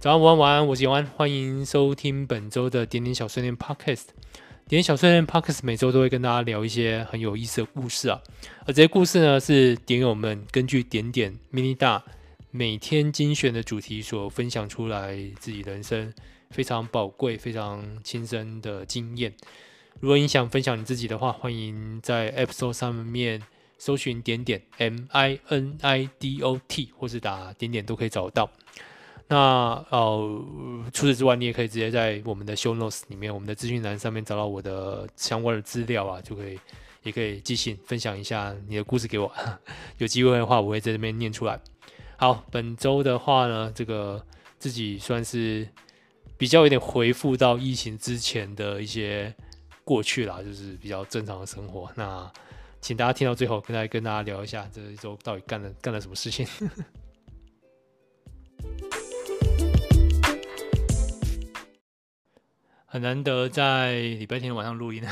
早安，午安，晚安，我是永安，欢迎收听本周的点点小碎念 Podcast。点点小碎念 Podcast 每周都会跟大家聊一些很有意思的故事啊，而这些故事呢，是点友们根据点点 mini 大每天精选的主题所分享出来自己人生非常宝贵、非常亲身的经验。如果你想分享你自己的话，欢迎在 App Store 上面搜寻点点 M I N I D O T，或是打点点都可以找到。那呃，除此之外，你也可以直接在我们的 Show Notes 里面，我们的资讯栏上面找到我的相关的资料啊，就可以也可以寄信分享一下你的故事给我。有机会的话，我会在这边念出来。好，本周的话呢，这个自己算是比较有点回复到疫情之前的一些过去啦，就是比较正常的生活。那请大家听到最后，跟大家跟大家聊一下这一周到底干了干了什么事情。很难得在礼拜天晚上录音，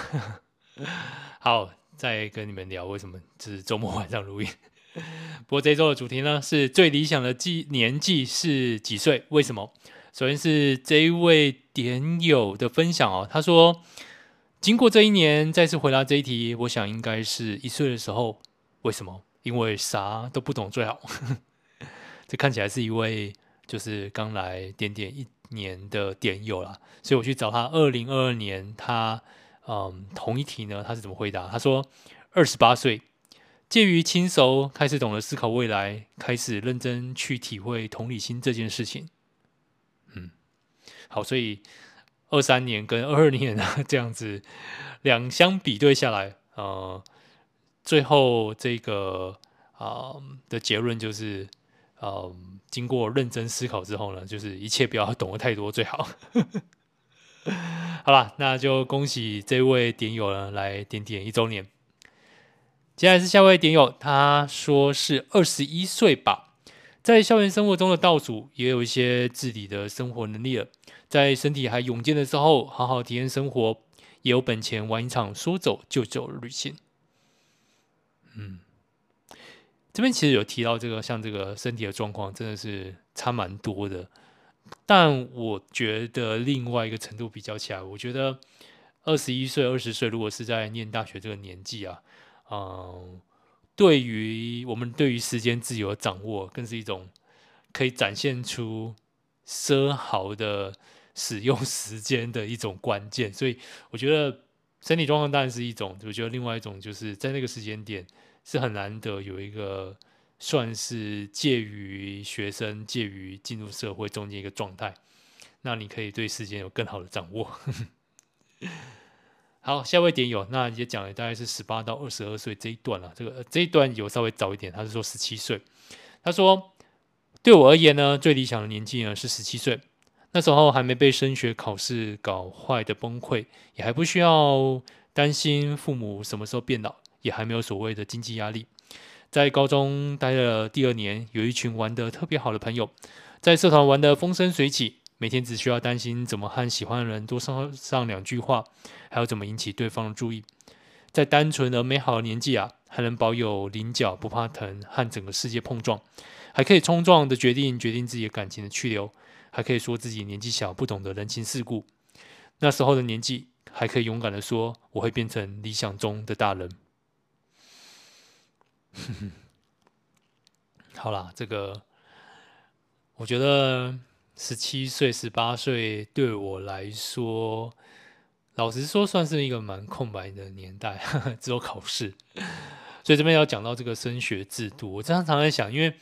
好，再跟你们聊为什么就是周末晚上录音。不过这一周的主题呢，是最理想的纪年纪是几岁？为什么？首先是这一位点友的分享哦，他说，经过这一年再次回答这一题，我想应该是一岁的时候。为什么？因为啥都不懂最好。这看起来是一位就是刚来点点一年的点友啦，所以我去找他二零二二年他嗯同一题呢，他是怎么回答？他说二十八岁。介于亲熟开始懂得思考未来，开始认真去体会同理心这件事情。嗯，好，所以二三年跟二二年啊 这样子两相比对下来，呃，最后这个啊、的结论就是，呃，经过认真思考之后呢，就是一切不要懂得太多最好。好了，那就恭喜这位点友呢来点点一周年。接下来是下位点友，他说是二十一岁吧，在校园生活中的倒数，也有一些自理的生活能力了。在身体还勇健的时候，好好体验生活，也有本钱玩一场说走就走的旅行。嗯，这边其实有提到这个，像这个身体的状况，真的是差蛮多的。但我觉得另外一个程度比较起来，我觉得二十一岁、二十岁，如果是在念大学这个年纪啊。嗯，对于我们对于时间自由的掌握，更是一种可以展现出奢豪的使用时间的一种关键。所以，我觉得身体状况当然是一种，我觉得另外一种就是在那个时间点是很难得有一个算是介于学生、介于进入社会中间一个状态，那你可以对时间有更好的掌握。好，下位点友，那也讲了大概是十八到二十二岁这一段了。这个这一段有稍微早一点，他是说十七岁。他说，对我而言呢，最理想的年纪呢是十七岁，那时候还没被升学考试搞坏的崩溃，也还不需要担心父母什么时候变老，也还没有所谓的经济压力。在高中待了第二年，有一群玩得特别好的朋友，在社团玩得风生水起。每天只需要担心怎么和喜欢的人多说上两句话，还有怎么引起对方的注意。在单纯而美好的年纪啊，还能保有棱角不怕疼，和整个世界碰撞，还可以冲撞的决定决定自己的感情的去留，还可以说自己年纪小不懂得人情世故。那时候的年纪，还可以勇敢的说我会变成理想中的大人。好啦，这个我觉得。十七岁、十八岁对我来说，老实说，算是一个蛮空白的年代，呵呵，只有考试。所以这边要讲到这个升学制度，我常常在想，因为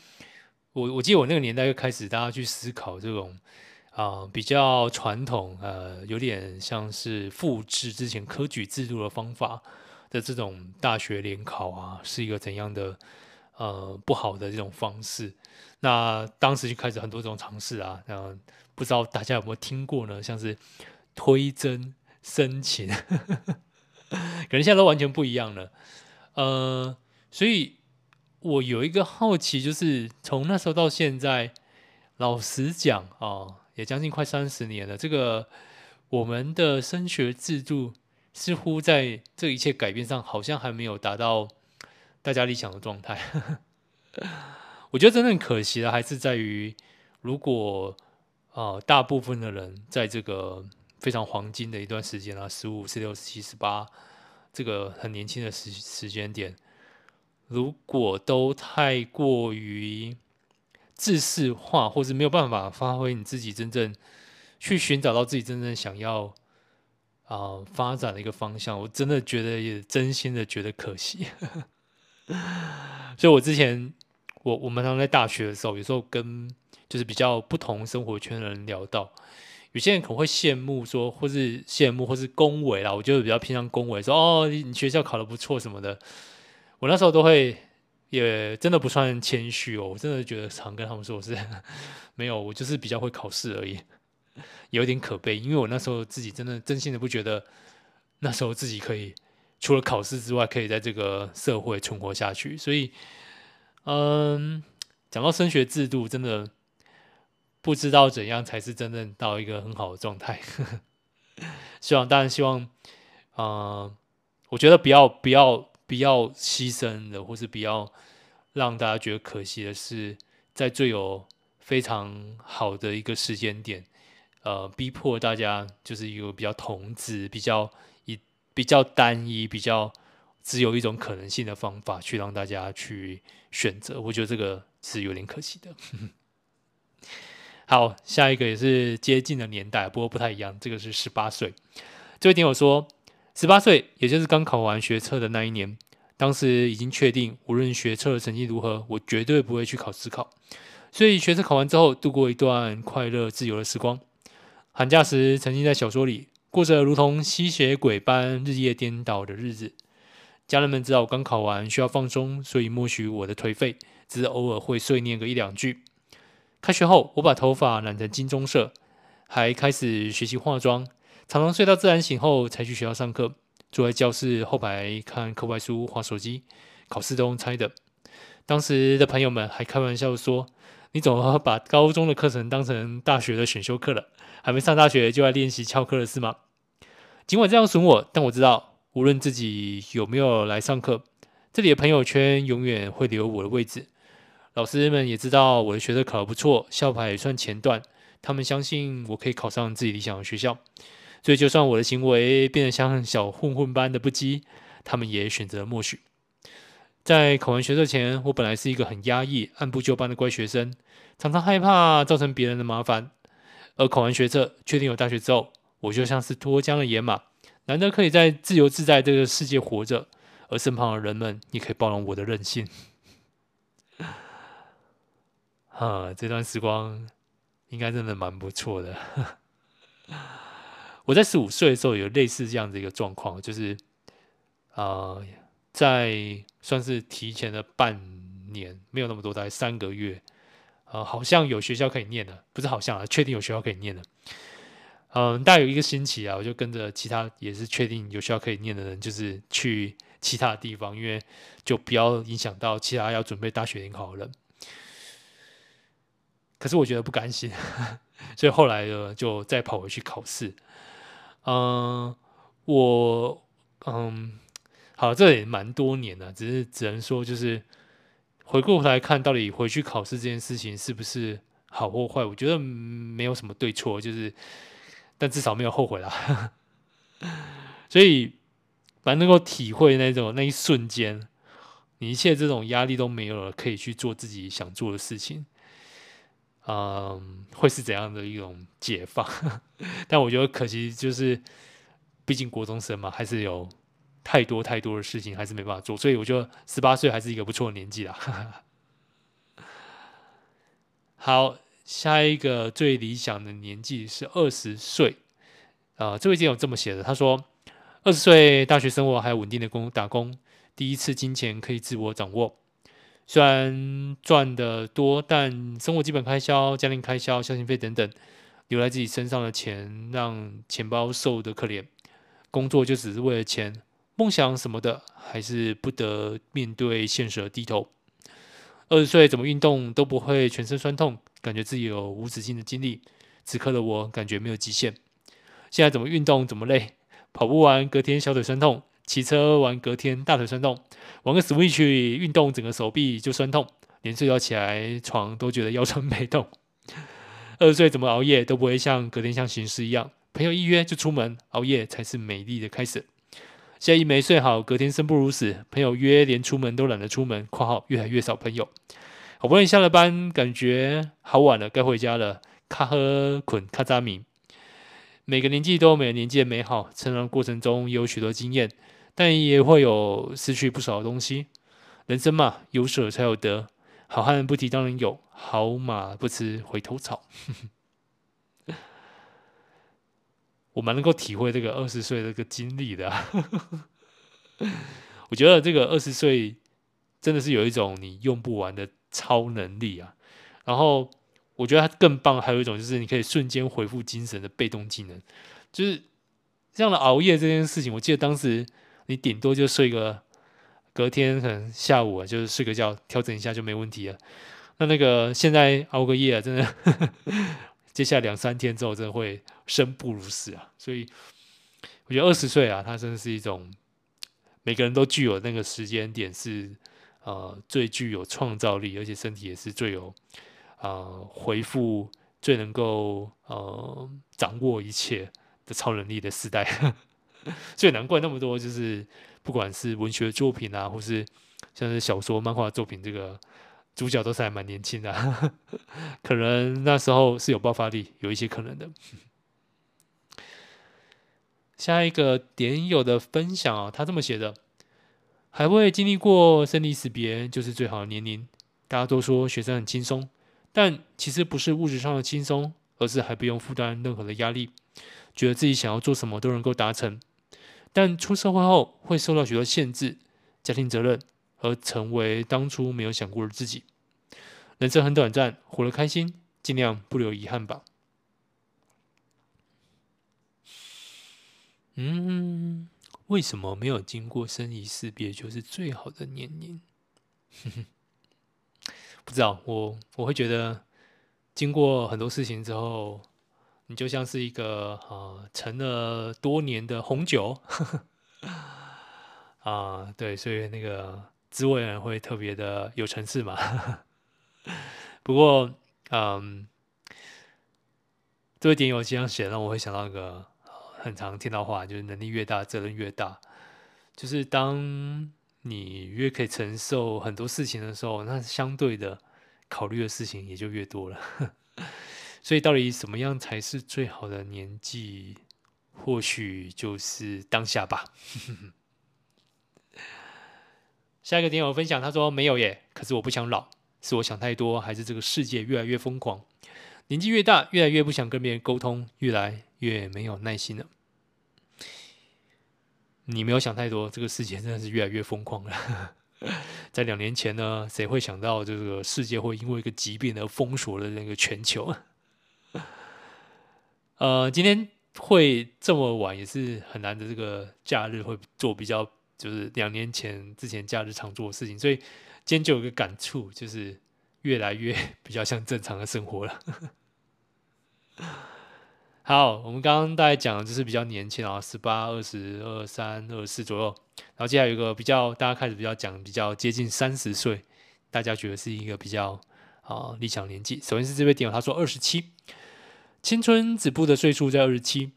我我记得我那个年代就开始大家去思考这种啊、比较传统呃有点像是复制之前科举制度的方法的这种大学联考啊，是一个怎样的呃不好的这种方式。那当时就开始很多这种尝试啊，然后不知道大家有没有听过呢？像是推甄申请，可能现在都完全不一样了。呃，所以我有一个好奇，就是从那时候到现在，老实讲啊、也将近快三十年了。这个我们的升学制度似乎在这一切改变上，好像还没有达到大家理想的状态。我觉得真正可惜的还是在于，如果呃，大部分的人在这个非常黄金的一段时间啊，十五、十六、十七、十八，这个很年轻的时时间点，如果都太过于制式化，或是没有办法发挥你自己真正去寻找到自己真正想要啊、发展的一个方向，我真的觉得也真心的觉得可惜。所以，我之前我我们常常在大学的时候，有时候跟就是比较不同生活圈的人聊到，有些人可能会羡慕说，或是羡慕，或是恭维啦。我觉得比较偏向恭维，说哦，你学校考得不错什么的。我那时候都会，也真的不算谦虚哦，我真的觉得常跟他们说我是 没有，我就是比较会考试而已，有点可悲，因为我那时候自己真的真心的不觉得那时候自己可以。除了考试之外，可以在这个社会存活下去。所以，嗯，讲到升学制度，真的不知道怎样才是真正到一个很好的状态。希望，当然希望，嗯，我觉得不要不要不要牺牲的，或是不要让大家觉得可惜的是，在最有非常好的一个时间点，呃，逼迫大家就是一个比较同质比较一。比较单一、比较只有一种可能性的方法去让大家去选择，我觉得这个是有点可惜的。好，下一个也是接近的年代，不过不太一样。这个是十八岁，这位听友说，十八岁也就是刚考完学测的那一年，当时已经确定，无论学测的成绩如何，我绝对不会去考指考。所以学测考完之后，度过一段快乐自由的时光。寒假时，曾经在小说里。过着如同吸血鬼般日夜颠倒的日子，家人们知道我刚考完需要放松，所以默许我的颓废，只是偶尔会碎念个一两句。开学后，我把头发染成金棕色，还开始学习化妆，常常睡到自然醒后才去学校上课，坐在教室后排看课外书、划手机，考试都用猜的。当时的朋友们还开玩笑说：“你怎么把高中的课程当成大学的选修课了？还没上大学就来练习翘课了是吗？”尽管这样损我，但我知道，无论自己有没有来上课，这里的朋友圈永远会留我的位置。老师们也知道我的学生考得不错，校排也算前段，他们相信我可以考上自己理想的学校。所以，就算我的行为变得像小混混般的不羁，他们也选择默许。在考完学测前，我本来是一个很压抑、按部就班的乖学生，常常害怕造成别人的麻烦。而考完学测，确定有大学之后，我就像是脱缰的野马，难得可以在自由自在这个世界活着，而身旁的人们也可以包容我的任性。哈，这段时光应该真的蛮不错的。我在十五岁的时候有类似这样的一个状况，就是啊、在算是提前了半年，没有那么多，大概三个月，呃，好像有学校可以念了，不是好像啊，确定有学校可以念了。嗯，大概有一个星期啊，我就跟着其他也是确定有学校可以念的人，就是去其他的地方，因为就不要影响到其他要准备大学联考的人。可是我觉得不甘心，所以后来呢，就再跑回去考试。嗯，我嗯，好，这也蛮多年了，只是只能说就是回过头来看，到底回去考试这件事情是不是好或坏？我觉得没有什么对错，就是。但至少没有后悔啦，所以反正能够体会那种那一瞬间，你一切这种压力都没有了，可以去做自己想做的事情，嗯，会是怎样的一种解放？但我觉得可惜就是，毕竟国中生嘛，还是有太多太多的事情还是没办法做，所以我觉得十八岁还是一个不错的年纪啦。好。下一个最理想的年纪是二十岁，呃，这位朋友这么写的，他说：二十岁大学生活还有稳定的工打工，第一次金钱可以自我掌握，虽然赚得多，但生活基本开销、家庭开销、孝心费等等，留在自己身上的钱让钱包瘦的可怜，工作就只是为了钱，梦想什么的还是不得面对现实而低头。二十岁怎么运动都不会全身酸痛。感觉自己有无止境的精力，此刻的我感觉没有极限。现在怎么运动怎么累，跑步完隔天小腿酸痛，骑车完隔天大腿酸痛，玩个 Switch 运动整个手臂就酸痛，连睡觉起来床都觉得腰酸背痛。二十岁怎么熬夜都不会像隔天像行尸一样，朋友一约就出门，熬夜才是美丽的开始。现在一没睡好，隔天生不如死，朋友约连出门都懒得出门（括号越来越少朋友）。好不容易下了班，感觉好晚了，该回家了。卡喝捆卡扎米。每个年纪都有每个年纪的美好，成长过程中也有许多经验，但也会有失去不少的东西。人生嘛，有舍才有得。好汉不提当年勇，好马不吃回头草。我蛮能够体会这个二十岁这个经历的啊。我觉得这个二十岁真的是有一种你用不完的超能力啊。然后我觉得它更棒，还有一种就是你可以瞬间恢复精神的被动技能，就是这样的熬夜这件事情。我记得当时你顶多就睡个。隔天可能下午啊，就是睡个觉，调整一下就没问题了。那那个现在熬个夜啊，真的，接下来两三天之后，真的会生不如死啊。所以我觉得二十岁啊，它真的是一种每个人都具有那个时间点是呃最具有创造力，而且身体也是最有呃回复最能够呃掌握一切的超能力的时代。所以难怪那么多就是。不管是文学作品啊，或是像是小说、漫画作品，这个主角都是还蛮年轻的，可能那时候是有爆发力，有一些可能的。下一个点友的分享啊，他这么写的：还未经历过生离死别，就是最好的年龄。大家都说学生很轻松，但其实不是物质上的轻松，而是还不用负担任何的压力，觉得自己想要做什么都能够达成。但出社会后会受到许多限制，家庭责任，而成为当初没有想过的自己。人生很短暂，活得开心，尽量不留遗憾吧。嗯，为什么没有经过生离死别就是最好的年龄？不知道，我我会觉得经过很多事情之后。你就像是一个啊、呃，陈了多年的红酒，啊，对，所以那个滋味会特别的有层次嘛。不过，嗯，这位点友这样写，让我会想到一个很常听到话，就是能力越大，责任越大。就是当你越可以承受很多事情的时候，那相对的考虑的事情也就越多了。所以，到底什么样才是最好的年纪？或许就是当下吧。下一个点友分享，他说：“没有耶，可是我不想老，是我想太多，还是这个世界越来越疯狂？年纪越大，越来越不想跟别人沟通，越来越没有耐心了。”你没有想太多，这个世界真的是越来越疯狂了。在两年前呢，谁会想到这个世界会因为一个疾病而封锁了那个全球？呃，今天会这么晚也是很难的。这个假日会做比较，就是两年前之前假日常做的事情，所以今天就有个感触，就是越来越 比较像正常的生活了。好，我们刚刚大概讲的就是比较年轻啊，十八、二十二、三、二四左右，然后接下来有一个比较，大家开始比较讲比较接近三十岁，大家觉得是一个比较啊、理想年纪。首先是这位点友，他说二十七。青春止步的岁数在二十七，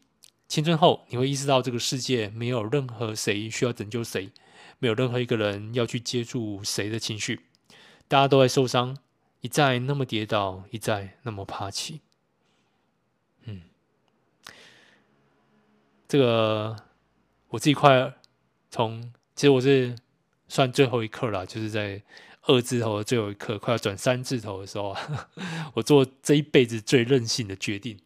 青春后你会意识到这个世界没有任何谁需要拯救谁，没有任何一个人要去接住谁的情绪，大家都在受伤，一再那么跌倒，一再那么爬起。这个我自己快从，其实我是算最后一刻了，就是在。二字头的最后一刻，快要转三字头的时候，我做这一辈子最任性的决定。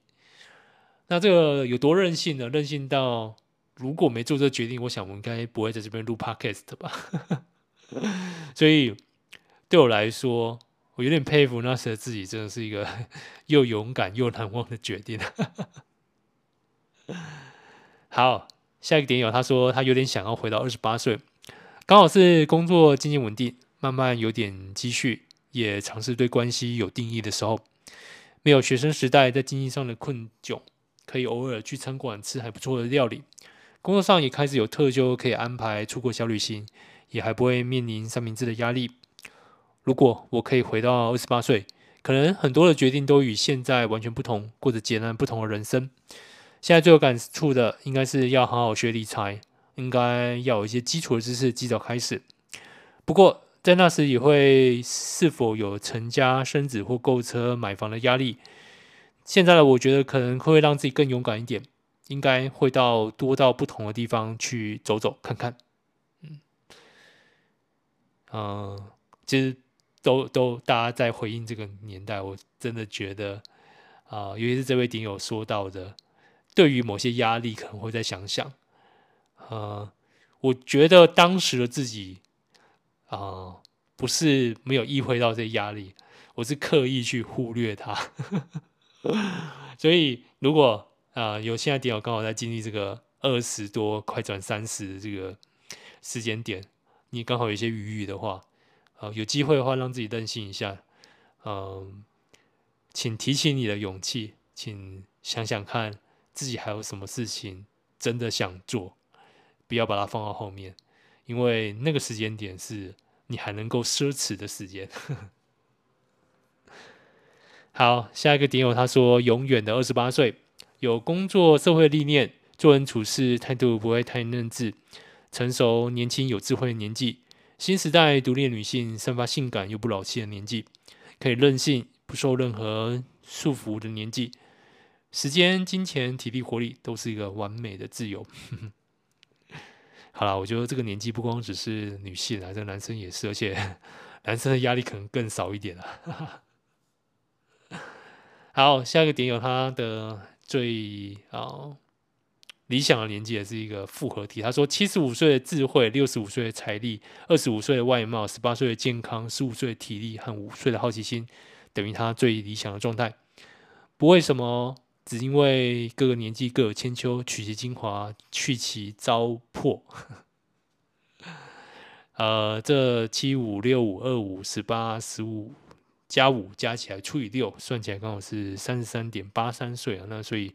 那这个有多任性呢？任性到如果没做这个决定，我想我应该不会在这边录 podcast 吧。所以对我来说，我有点佩服那时的自己，真的是一个 又勇敢又难忘的决定。好，下一个点友他说他有点想要回到二十八岁，刚好是工作经济稳定。慢慢有点积蓄，也尝试对关系有定义的时候，没有学生时代在经济上的困窘，可以偶尔去餐馆吃还不错的料理。工作上也开始有特休，可以安排出国小旅行，也还不会面临三明治的压力。如果我可以回到二十八岁，可能很多的决定都与现在完全不同，过着截然不同的人生。现在最有感触的，应该是要好好学理财，应该要有一些基础的知识，及早开始。不过在那时也会是否有成家生子或购车买房的压力。现在的我觉得可能会让自己更勇敢一点，应该会到多到不同的地方去走走看看。嗯，嗯，其实都都大家在回应这个年代，我真的觉得啊，尤其是这位顶友说到的，对于某些压力可能会再想想。呃，我觉得当时的自己啊，不是没有意会到这压力，我是刻意去忽略它。所以，如果啊、有现在点友刚好在经历这个二十多快转三十的这个时间点，你刚好有一些余裕的话，啊、有机会的话让自己任性一下，嗯、请提起你的勇气，请想想看自己还有什么事情真的想做，不要把它放到后面，因为那个时间点是你还能够奢侈的时间。好，下一个点友他说：“永远的二十八岁，有工作社会历练，做人处事态度不会太嫩稚，成熟年轻有智慧的年纪，新时代独立女性，散发性感又不老气的年纪，可以任性不受任何束缚的年纪，时间、金钱、体力、活力都是一个完美的自由。”好了，我觉得这个年纪不光只是女性啊，这个男生也是，而且 男生的压力可能更少一点啊。好，下一个点有他的最啊、理想的年纪，也是一个复合体。他说：七十五岁的智慧，六十五岁的财力，二十五岁的外貌，十八岁的健康，十五岁的体力和五岁的好奇心，等于他最理想的状态。不为什么，只因为各个年纪各有千秋，取其精华，去其糟粕。呃，这七五六五二五十八十五。加五加起来除以六，算起来刚好是三十三点八三岁啊。那所以，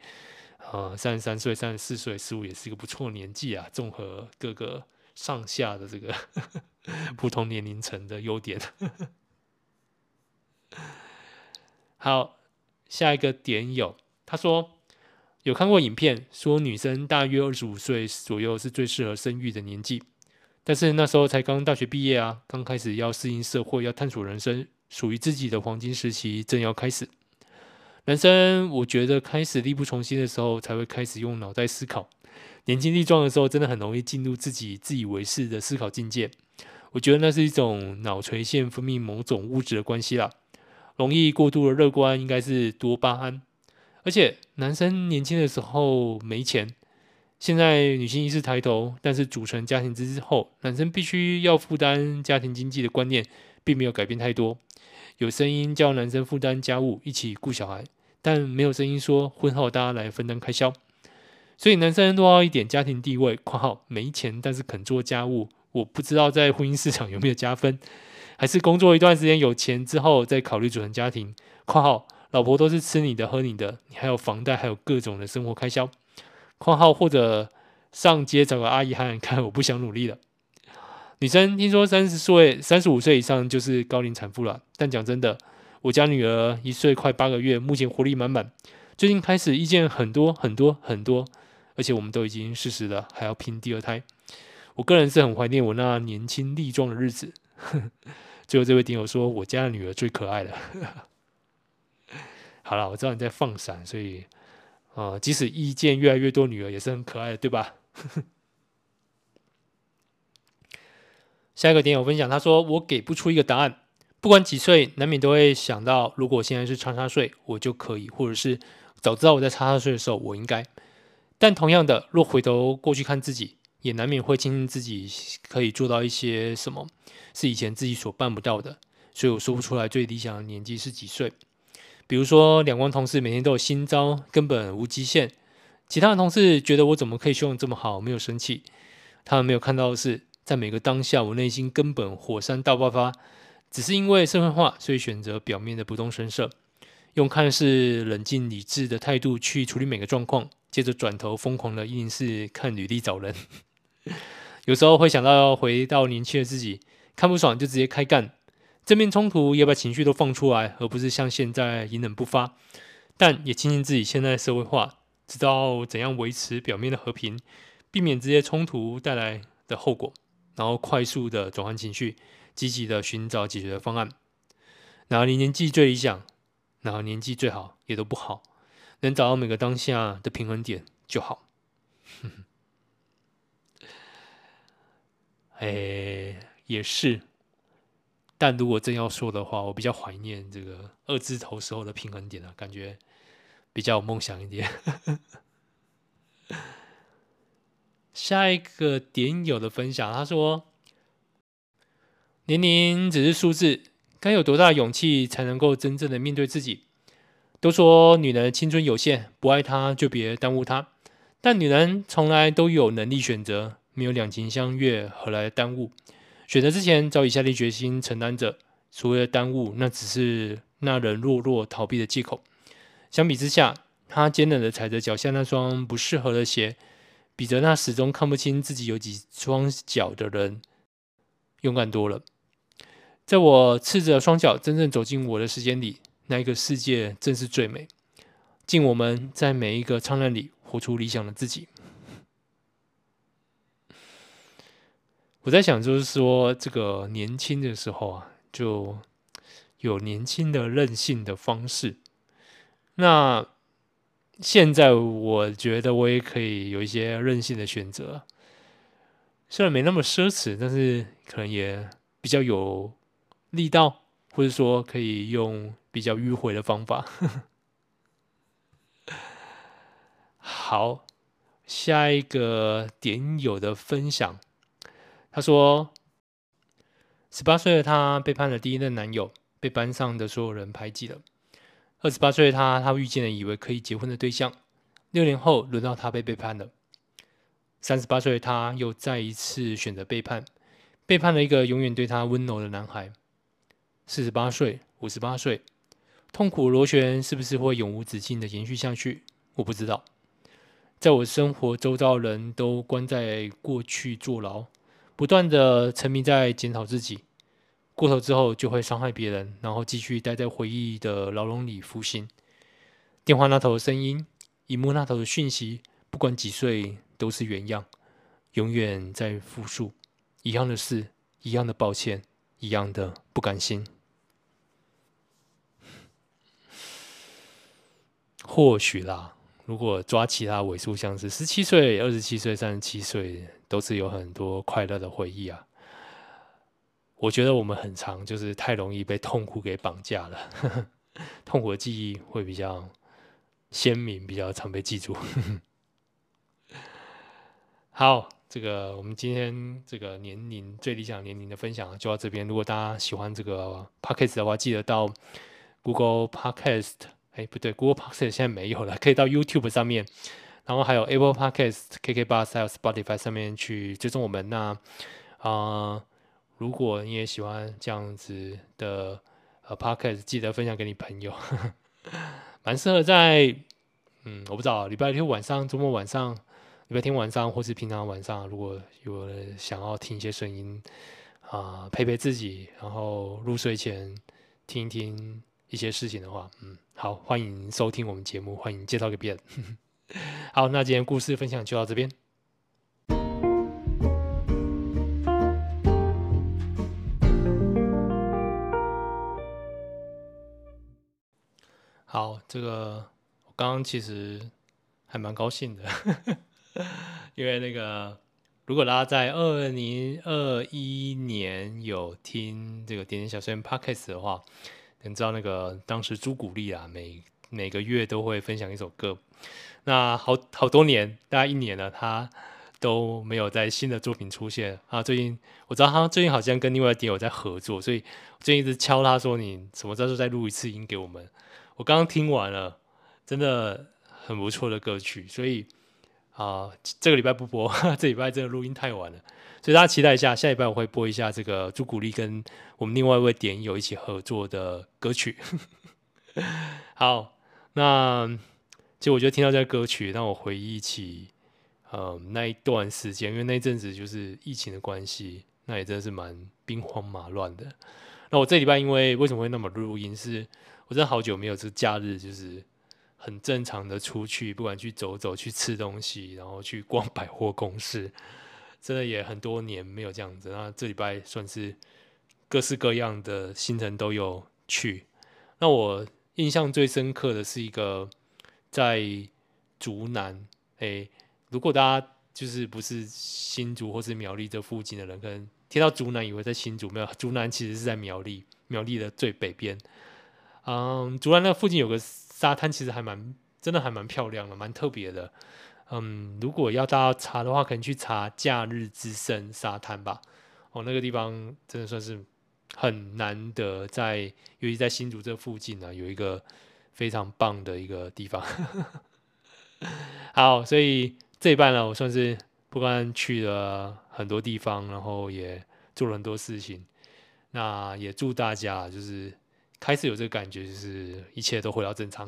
呃，三十三岁、三十四岁、十五也是一个不错年纪啊。综合各个上下的这个 不同年龄层的优点。好，下一个点有，他说有看过影片，说女生大约二十五岁左右是最适合生育的年纪，但是那时候才刚大学毕业啊，刚开始要适应社会，要探索人生。属于自己的黄金时期正要开始。男生，我觉得开始力不从心的时候，才会开始用脑袋思考。年轻力壮的时候，真的很容易进入自己自以为是的思考境界。我觉得那是一种脑垂腺分泌某种物质的关系啦。容易过度的乐观，应该是多巴胺。而且，男生年轻的时候没钱，现在女性意识抬头，但是组成家庭之后，男生必须要负担家庭经济的观念，并没有改变太多。有声音叫男生负担家务，一起顾小孩，但没有声音说婚后大家来分担开销。所以男生多要一点家庭地位（括号没钱但是肯做家务），我不知道在婚姻市场有没有加分，还是工作一段时间有钱之后再考虑组成家庭（括号老婆都是吃你的喝你的，你还有房贷还有各种的生活开销）（括号或者上街找个阿姨喊喊看，我不想努力了）。女生听说三十岁、三十五岁以上就是高龄产妇了，但讲真的，我家女儿一岁快八个月，目前活力满满。最近开始意见很多很多很多，而且我们都已经四十了，还要拼第二胎。我个人是很怀念我那年轻力壮的日子。最后这位听友说，我家的女儿最可爱了。好了，我知道你在放闪，所以啊、呃，即使意见越来越多，女儿也是很可爱的，对吧？下一个点友分享，他说：“我给不出一个答案，不管几岁，难免都会想到，如果现在是叉叉岁，我就可以，或者是早知道我在叉叉岁的时候，我应该。但同样的，若回头过去看自己，也难免会庆幸自己可以做到一些什么，是以前自己所办不到的。所以我说不出来最理想的年纪是几岁。比如说，两光同事每天都有新招，根本无极限。其他的同事觉得我怎么可以修养这么好，没有生气。他们没有看到的是。”在每个当下，我内心根本火山大爆发，只是因为社会化，所以选择表面的不动声色，用看似冷静理智的态度去处理每个状况，接着转头疯狂的硬是看履历找人。有时候会想到要回到年轻的自己，看不爽就直接开干，正面冲突也把情绪都放出来，而不是像现在隐忍不发。但也庆幸自己现在社会化，知道怎样维持表面的和平，避免这些冲突带来的后果，然后快速的转换情绪，积极的寻找解决的方案。哪个年纪最理想，哪个年纪最好，也都不好，能找到每个当下的平衡点就好。哎，也是。但如果真要说的话，我比较怀念这个二字头时候的平衡点啊，感觉比较有梦想一点。下一个点友的分享，他说：“年龄只是数字，该有多大勇气才能够真正的面对自己？都说女人青春有限，不爱她就别耽误她。但女人从来都有能力选择，没有两情相悦，何来耽误？”选择之前早已下定决心承担着，所谓的耽误，那只是那人懦弱逃避的借口。相比之下，他坚韧的踩着脚下那双不适合的鞋，比着那始终看不清自己有几双脚的人勇敢多了。在我赤着双脚真正走进我的时间里，那一个世界正是最美。敬我们在每一个灿烂里活出理想的自己。我在想，就是说，这个年轻的时候啊，就有年轻的任性的方式。那现在，我觉得我也可以有一些任性的选择，虽然没那么奢侈，但是可能也比较有力道，或者说可以用比较迂回的方法。好，下一个点友的分享。他说：“十八岁的他背叛了第一任男友，被班上的所有人排挤了。二十八岁的他，他遇见了以为可以结婚的对象，六年后轮到他被背叛了。三十八岁的他又再一次选择背叛，背叛了一个永远对他温柔的男孩。四十八岁、五十八岁，痛苦螺旋是不是会永无止境的延续下去？我不知道。在我生活周遭，人都关在过去坐牢。”不断的沉迷在检讨自己，过头之后就会伤害别人，然后继续待在回忆的牢笼里服刑。电话那头的声音，荧幕那头的讯息，不管几岁都是原样，永远在复述一样的事，一样的抱歉，一样的不甘心。或许啦，如果抓其他尾数，像是十七岁、二十七岁、三十七岁。都是有很多快乐的回忆啊！我觉得我们很长就是太容易被痛苦给绑架了，呵呵，痛苦的记忆会比较鲜明，比较常被记住。呵呵。好，这个我们今天这个年龄最理想年龄的分享就到这边。如果大家喜欢这个 Podcast 的话，记得到 Google Podcast，哎，不对，Google Podcast 现在没有了，可以到 YouTube 上面。然后还有 Apple Podcast、KK Bus 还有 Spotify 上面去追踪我们。那啊、如果你也喜欢这样子的呃 Podcast，记得分享给你朋友，蛮适合在嗯，我不知道礼拜六晚上、周末晚上、礼拜天晚上或是平常晚上，如果有人想要听一些声音啊、陪陪自己，然后入睡前听一听一些事情的话，嗯，好，欢迎收听我们节目，欢迎介绍给别人。好，那今天故事分享就到这边。好，这个我刚刚其实还蛮高兴的，因为那个如果大家在二零二一年有听这个点点小碎念 Podcast 的话，你知道那个当时朱古力啊，每每个月都会分享一首歌。那好好多年，大概一年了，他都没有在新的作品出现啊。最近我知道他最近好像跟另外一个点友在合作，所以我最近一直敲他说：“你什么时候再录一次音给我们？”我刚刚听完了，真的很不错的歌曲，所以啊，这个礼拜不播，这礼拜真的录音太晚了，所以大家期待一下，下礼拜我会播一下这个朱古力跟我们另外一位点友一起合作的歌曲。好，那。其实我觉得听到这歌曲，让我回忆起，呃，那一段时间，因为那阵子就是疫情的关系，那也真的是蛮兵荒马乱的。那我这礼拜因为为什么会那么录音是？是我真的好久没有这假日，就是很正常的出去，不管去走走、去吃东西，然后去逛百货公司，真的也很多年没有这样子。那这礼拜算是各式各样的行程都有去。那我印象最深刻的是一个在竹南，诶、如果大家就是不是新竹或是苗栗这附近的人，可能听到竹南以为在新竹，没有，竹南其实是在苗栗，苗栗的最北边。嗯，竹南那附近有个沙滩，其实还蛮真的还蛮漂亮的，蛮特别的。嗯，如果要大家查的话，可能去查假日之声沙滩吧。哦，那个地方真的算是很难得在，尤其在新竹这附近呢、有一个非常棒的一个地方。好，所以这一半呢，我算是不光去了很多地方，然后也做了很多事情。那也祝大家就是。开始有这个感觉，就是一切都回到正常。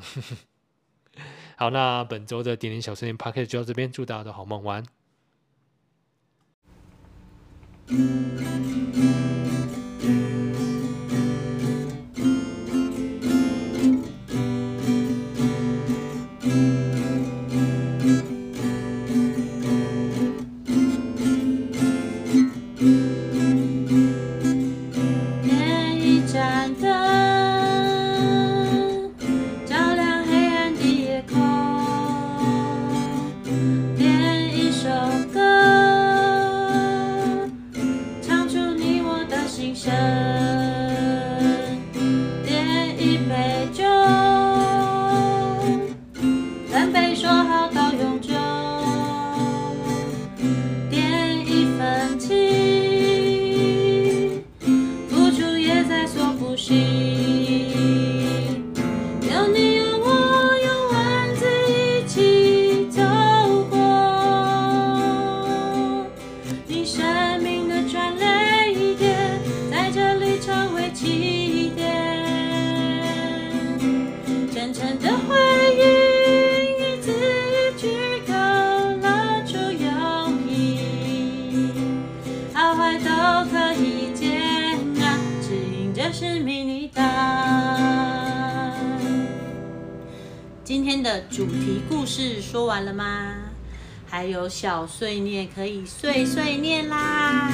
好，那本周的点点小森林 Podcast 就到这边，祝大家都好梦，晚安。都可以煎只因这是迷你今天的主题故事说完了吗？还有小碎念可以碎碎念啦。